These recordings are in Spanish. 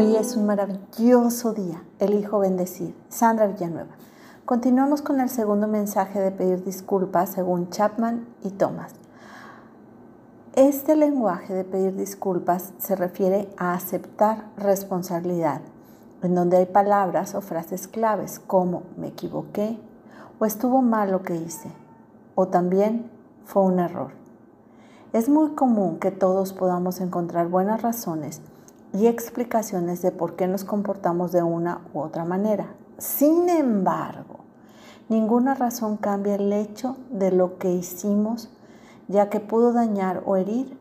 Hoy es un maravilloso día. Elijo bendecir. Sandra Villanueva. Continuamos con el segundo mensaje de pedir disculpas según Chapman y Thomas. Este lenguaje de pedir disculpas se refiere a aceptar responsabilidad, en donde hay palabras o frases claves como me equivoqué o estuvo mal lo que hice o también fue un error. Es muy común que todos podamos encontrar buenas razones y explicaciones de por qué nos comportamos de una u otra manera. Sin embargo, ninguna razón cambia el hecho de lo que hicimos ya que pudo dañar o herir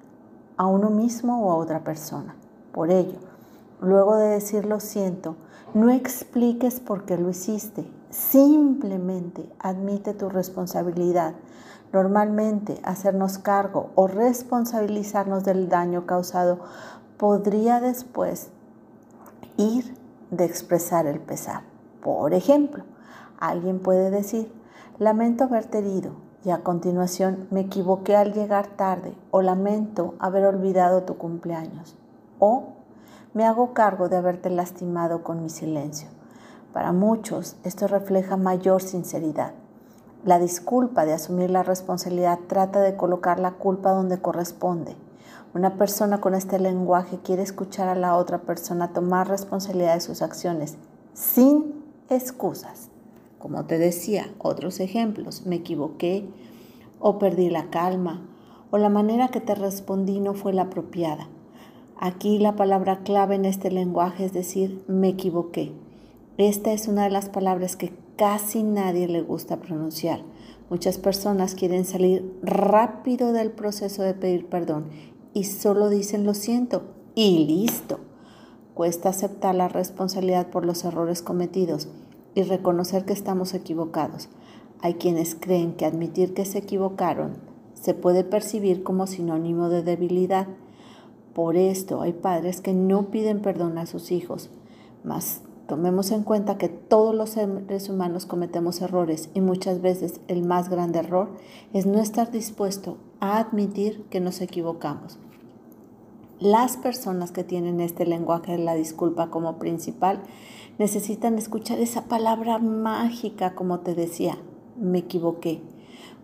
a uno mismo o a otra persona. Por ello, luego de decir lo siento, no expliques por qué lo hiciste, simplemente admite tu responsabilidad. Normalmente, hacernos cargo o responsabilizarnos del daño causado podría después ir de expresar el pesar. Por ejemplo, alguien puede decir, lamento haberte herido, y a continuación me equivoqué al llegar tarde o lamento haber olvidado tu cumpleaños o me hago cargo de haberte lastimado con mi silencio. Para muchos esto refleja mayor sinceridad. La disculpa de asumir la responsabilidad trata de colocar la culpa donde corresponde. Una persona con este lenguaje quiere escuchar a la otra persona tomar responsabilidad de sus acciones sin excusas. Como te decía, otros ejemplos, me equivoqué o perdí la calma o la manera que te respondí no fue la apropiada. Aquí la palabra clave en este lenguaje es decir, me equivoqué. Esta es una de las palabras que casi nadie le gusta pronunciar. Muchas personas quieren salir rápido del proceso de pedir perdón y solo dicen lo siento y listo. Cuesta aceptar la responsabilidad por los errores cometidos y reconocer que estamos equivocados. Hay quienes creen que admitir que se equivocaron se puede percibir como sinónimo de debilidad. Por esto hay padres que no piden perdón a sus hijos. Mas tomemos en cuenta que todos los seres humanos cometemos errores y muchas veces el más grande error es no estar dispuesto a admitir que nos equivocamos. Las personas que tienen este lenguaje de la disculpa como principal necesitan escuchar esa palabra mágica, como te decía, me equivoqué,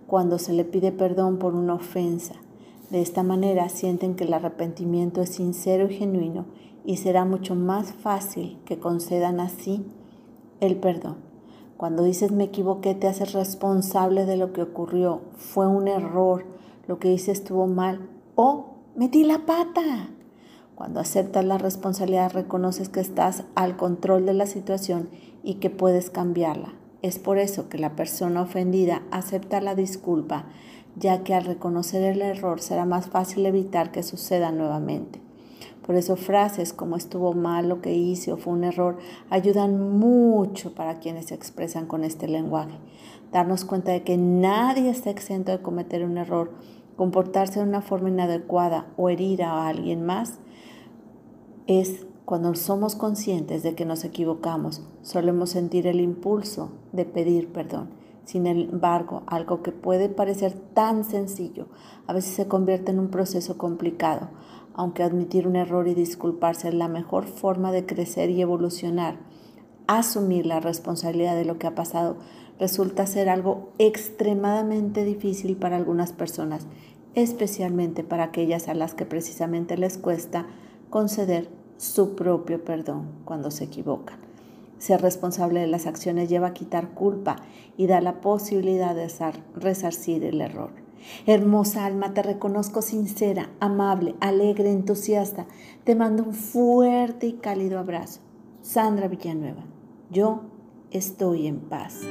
cuando se le pide perdón por una ofensa. De esta manera sienten que el arrepentimiento es sincero y genuino y será mucho más fácil que concedan así el perdón. Cuando dices me equivoqué, te haces responsable de lo que ocurrió, fue un error, lo que hice estuvo mal o metí la pata. Cuando aceptas la responsabilidad, reconoces que estás al control de la situación y que puedes cambiarla. Es por eso que la persona ofendida acepta la disculpa, ya que al reconocer el error será más fácil evitar que suceda nuevamente. Por eso frases como estuvo mal lo que hice o fue un error ayudan mucho para quienes se expresan con este lenguaje. Darnos cuenta de que nadie está exento de cometer un error comportarse de una forma inadecuada o herir a alguien más es cuando somos conscientes de que nos equivocamos, solemos sentir el impulso de pedir perdón. Sin embargo, algo que puede parecer tan sencillo a veces se convierte en un proceso complicado, aunque admitir un error y disculparse es la mejor forma de crecer y evolucionar. Asumir la responsabilidad de lo que ha pasado resulta ser algo extremadamente difícil para algunas personas, especialmente para aquellas a las que precisamente les cuesta conceder su propio perdón cuando se equivocan. Ser responsable de las acciones lleva a quitar culpa y da la posibilidad de resarcir el error. Hermosa alma, te reconozco sincera, amable, alegre, entusiasta. Te mando un fuerte y cálido abrazo. Sandra Villanueva, yo estoy en paz.